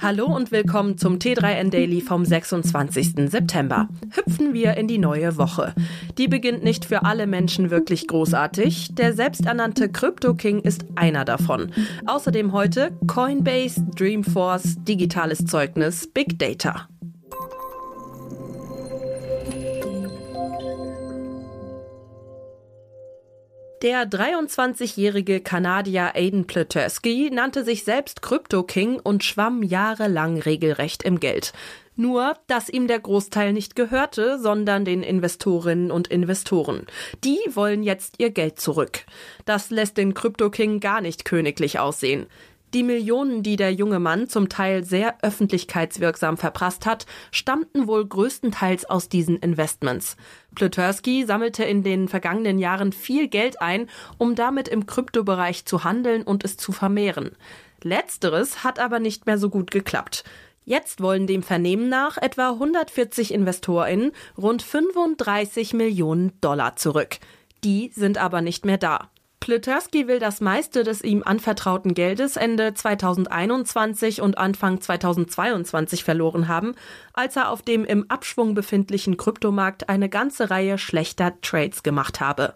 Hallo und willkommen zum T3N Daily vom 26. September. Hüpfen wir in die neue Woche. Die beginnt nicht für alle Menschen wirklich großartig. Der selbsternannte Crypto King ist einer davon. Außerdem heute Coinbase, Dreamforce, digitales Zeugnis, Big Data. Der 23-jährige Kanadier Aiden Pletersky nannte sich selbst Crypto King und schwamm jahrelang regelrecht im Geld. Nur, dass ihm der Großteil nicht gehörte, sondern den Investorinnen und Investoren. Die wollen jetzt ihr Geld zurück. Das lässt den Crypto King gar nicht königlich aussehen. Die Millionen, die der junge Mann zum Teil sehr öffentlichkeitswirksam verprasst hat, stammten wohl größtenteils aus diesen Investments. Plutersky sammelte in den vergangenen Jahren viel Geld ein, um damit im Kryptobereich zu handeln und es zu vermehren. Letzteres hat aber nicht mehr so gut geklappt. Jetzt wollen dem Vernehmen nach etwa 140 InvestorInnen rund 35 Millionen Dollar zurück. Die sind aber nicht mehr da. Plitersky will das meiste des ihm anvertrauten Geldes Ende 2021 und Anfang 2022 verloren haben, als er auf dem im Abschwung befindlichen Kryptomarkt eine ganze Reihe schlechter Trades gemacht habe.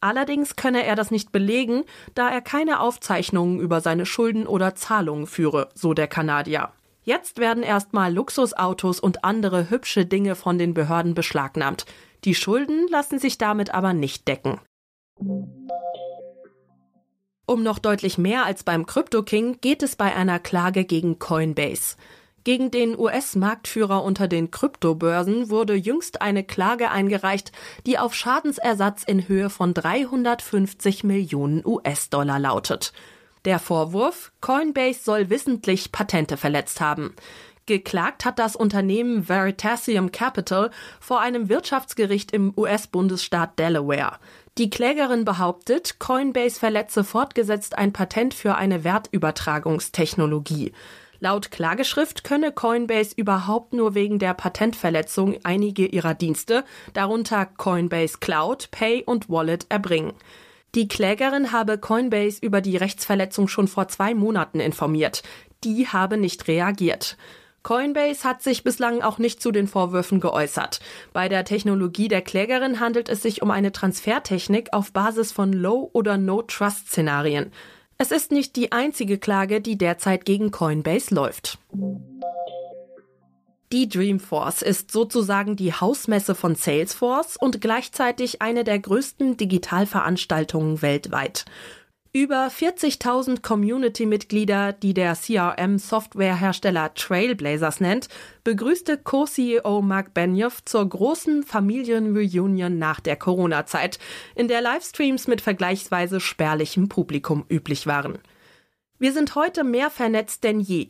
Allerdings könne er das nicht belegen, da er keine Aufzeichnungen über seine Schulden oder Zahlungen führe, so der Kanadier. Jetzt werden erstmal Luxusautos und andere hübsche Dinge von den Behörden beschlagnahmt. Die Schulden lassen sich damit aber nicht decken. Um noch deutlich mehr als beim Crypto King geht es bei einer Klage gegen Coinbase. Gegen den US-Marktführer unter den Kryptobörsen wurde jüngst eine Klage eingereicht, die auf Schadensersatz in Höhe von 350 Millionen US-Dollar lautet. Der Vorwurf, Coinbase soll wissentlich Patente verletzt haben. Geklagt hat das Unternehmen Veritasium Capital vor einem Wirtschaftsgericht im US-Bundesstaat Delaware. Die Klägerin behauptet, Coinbase verletze fortgesetzt ein Patent für eine Wertübertragungstechnologie. Laut Klageschrift könne Coinbase überhaupt nur wegen der Patentverletzung einige ihrer Dienste, darunter Coinbase Cloud, Pay und Wallet, erbringen. Die Klägerin habe Coinbase über die Rechtsverletzung schon vor zwei Monaten informiert. Die habe nicht reagiert. Coinbase hat sich bislang auch nicht zu den Vorwürfen geäußert. Bei der Technologie der Klägerin handelt es sich um eine Transfertechnik auf Basis von Low- oder No-Trust-Szenarien. Es ist nicht die einzige Klage, die derzeit gegen Coinbase läuft. Die Dreamforce ist sozusagen die Hausmesse von Salesforce und gleichzeitig eine der größten Digitalveranstaltungen weltweit. Über 40.000 Community-Mitglieder, die der CRM-Softwarehersteller Trailblazers nennt, begrüßte Co-CEO Mark Benioff zur großen Familienreunion nach der Corona-Zeit, in der Livestreams mit vergleichsweise spärlichem Publikum üblich waren. Wir sind heute mehr vernetzt denn je.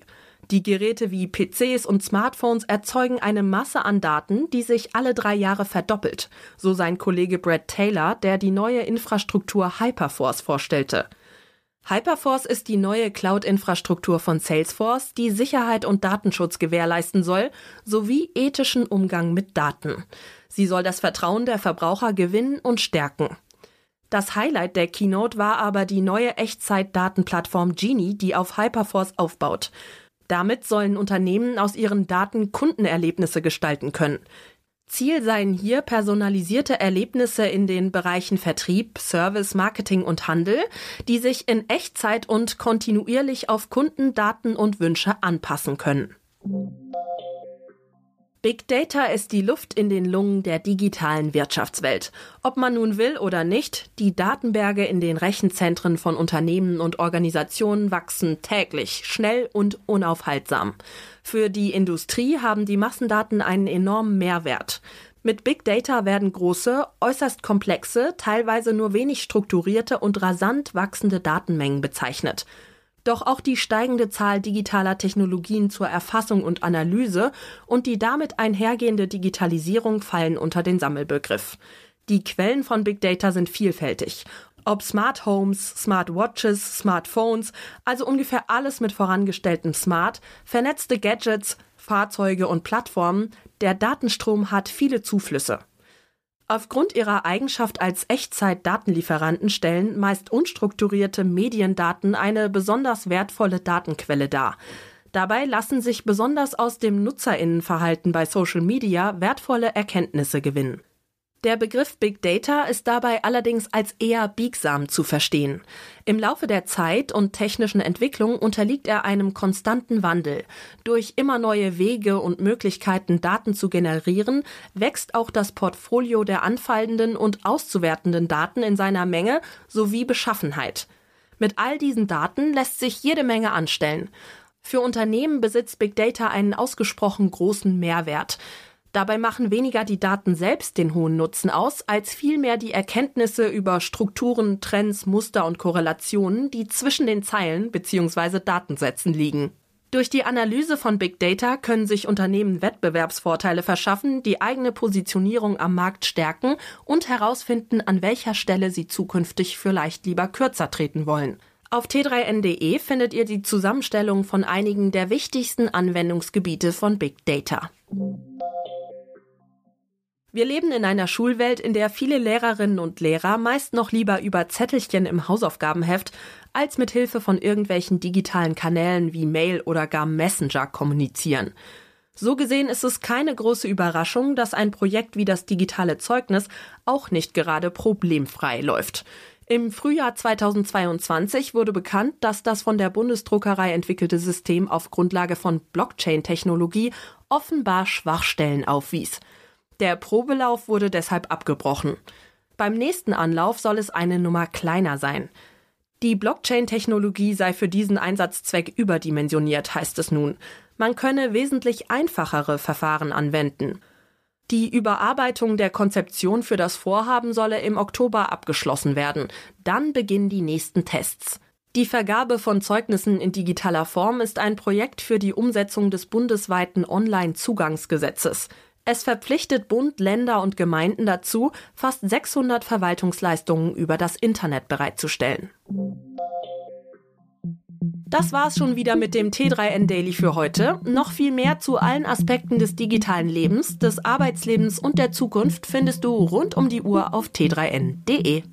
Die Geräte wie PCs und Smartphones erzeugen eine Masse an Daten, die sich alle drei Jahre verdoppelt, so sein Kollege Brad Taylor, der die neue Infrastruktur Hyperforce vorstellte. Hyperforce ist die neue Cloud-Infrastruktur von Salesforce, die Sicherheit und Datenschutz gewährleisten soll, sowie ethischen Umgang mit Daten. Sie soll das Vertrauen der Verbraucher gewinnen und stärken. Das Highlight der Keynote war aber die neue Echtzeit-Datenplattform Genie, die auf Hyperforce aufbaut. Damit sollen Unternehmen aus ihren Daten Kundenerlebnisse gestalten können. Ziel seien hier personalisierte Erlebnisse in den Bereichen Vertrieb, Service, Marketing und Handel, die sich in Echtzeit und kontinuierlich auf Kunden, Daten und Wünsche anpassen können. Big Data ist die Luft in den Lungen der digitalen Wirtschaftswelt. Ob man nun will oder nicht, die Datenberge in den Rechenzentren von Unternehmen und Organisationen wachsen täglich, schnell und unaufhaltsam. Für die Industrie haben die Massendaten einen enormen Mehrwert. Mit Big Data werden große, äußerst komplexe, teilweise nur wenig strukturierte und rasant wachsende Datenmengen bezeichnet. Doch auch die steigende Zahl digitaler Technologien zur Erfassung und Analyse und die damit einhergehende Digitalisierung fallen unter den Sammelbegriff. Die Quellen von Big Data sind vielfältig. Ob Smart Homes, Smart Watches, Smartphones, also ungefähr alles mit vorangestelltem Smart, vernetzte Gadgets, Fahrzeuge und Plattformen, der Datenstrom hat viele Zuflüsse. Aufgrund ihrer Eigenschaft als Echtzeit-Datenlieferanten stellen meist unstrukturierte Mediendaten eine besonders wertvolle Datenquelle dar. Dabei lassen sich besonders aus dem Nutzerinnenverhalten bei Social Media wertvolle Erkenntnisse gewinnen. Der Begriff Big Data ist dabei allerdings als eher biegsam zu verstehen. Im Laufe der Zeit und technischen Entwicklung unterliegt er einem konstanten Wandel. Durch immer neue Wege und Möglichkeiten, Daten zu generieren, wächst auch das Portfolio der anfallenden und auszuwertenden Daten in seiner Menge sowie Beschaffenheit. Mit all diesen Daten lässt sich jede Menge anstellen. Für Unternehmen besitzt Big Data einen ausgesprochen großen Mehrwert. Dabei machen weniger die Daten selbst den hohen Nutzen aus, als vielmehr die Erkenntnisse über Strukturen, Trends, Muster und Korrelationen, die zwischen den Zeilen bzw. Datensätzen liegen. Durch die Analyse von Big Data können sich Unternehmen Wettbewerbsvorteile verschaffen, die eigene Positionierung am Markt stärken und herausfinden, an welcher Stelle sie zukünftig vielleicht lieber kürzer treten wollen. Auf t3n.de findet ihr die Zusammenstellung von einigen der wichtigsten Anwendungsgebiete von Big Data. Wir leben in einer Schulwelt, in der viele Lehrerinnen und Lehrer meist noch lieber über Zettelchen im Hausaufgabenheft als mit Hilfe von irgendwelchen digitalen Kanälen wie Mail oder gar Messenger kommunizieren. So gesehen ist es keine große Überraschung, dass ein Projekt wie das digitale Zeugnis auch nicht gerade problemfrei läuft. Im Frühjahr 2022 wurde bekannt, dass das von der Bundesdruckerei entwickelte System auf Grundlage von Blockchain-Technologie offenbar Schwachstellen aufwies. Der Probelauf wurde deshalb abgebrochen. Beim nächsten Anlauf soll es eine Nummer kleiner sein. Die Blockchain-Technologie sei für diesen Einsatzzweck überdimensioniert, heißt es nun. Man könne wesentlich einfachere Verfahren anwenden. Die Überarbeitung der Konzeption für das Vorhaben solle im Oktober abgeschlossen werden. Dann beginnen die nächsten Tests. Die Vergabe von Zeugnissen in digitaler Form ist ein Projekt für die Umsetzung des bundesweiten Online-Zugangsgesetzes. Es verpflichtet Bund, Länder und Gemeinden dazu, fast 600 Verwaltungsleistungen über das Internet bereitzustellen. Das war's schon wieder mit dem T3N Daily für heute. Noch viel mehr zu allen Aspekten des digitalen Lebens, des Arbeitslebens und der Zukunft findest du rund um die Uhr auf t3n.de.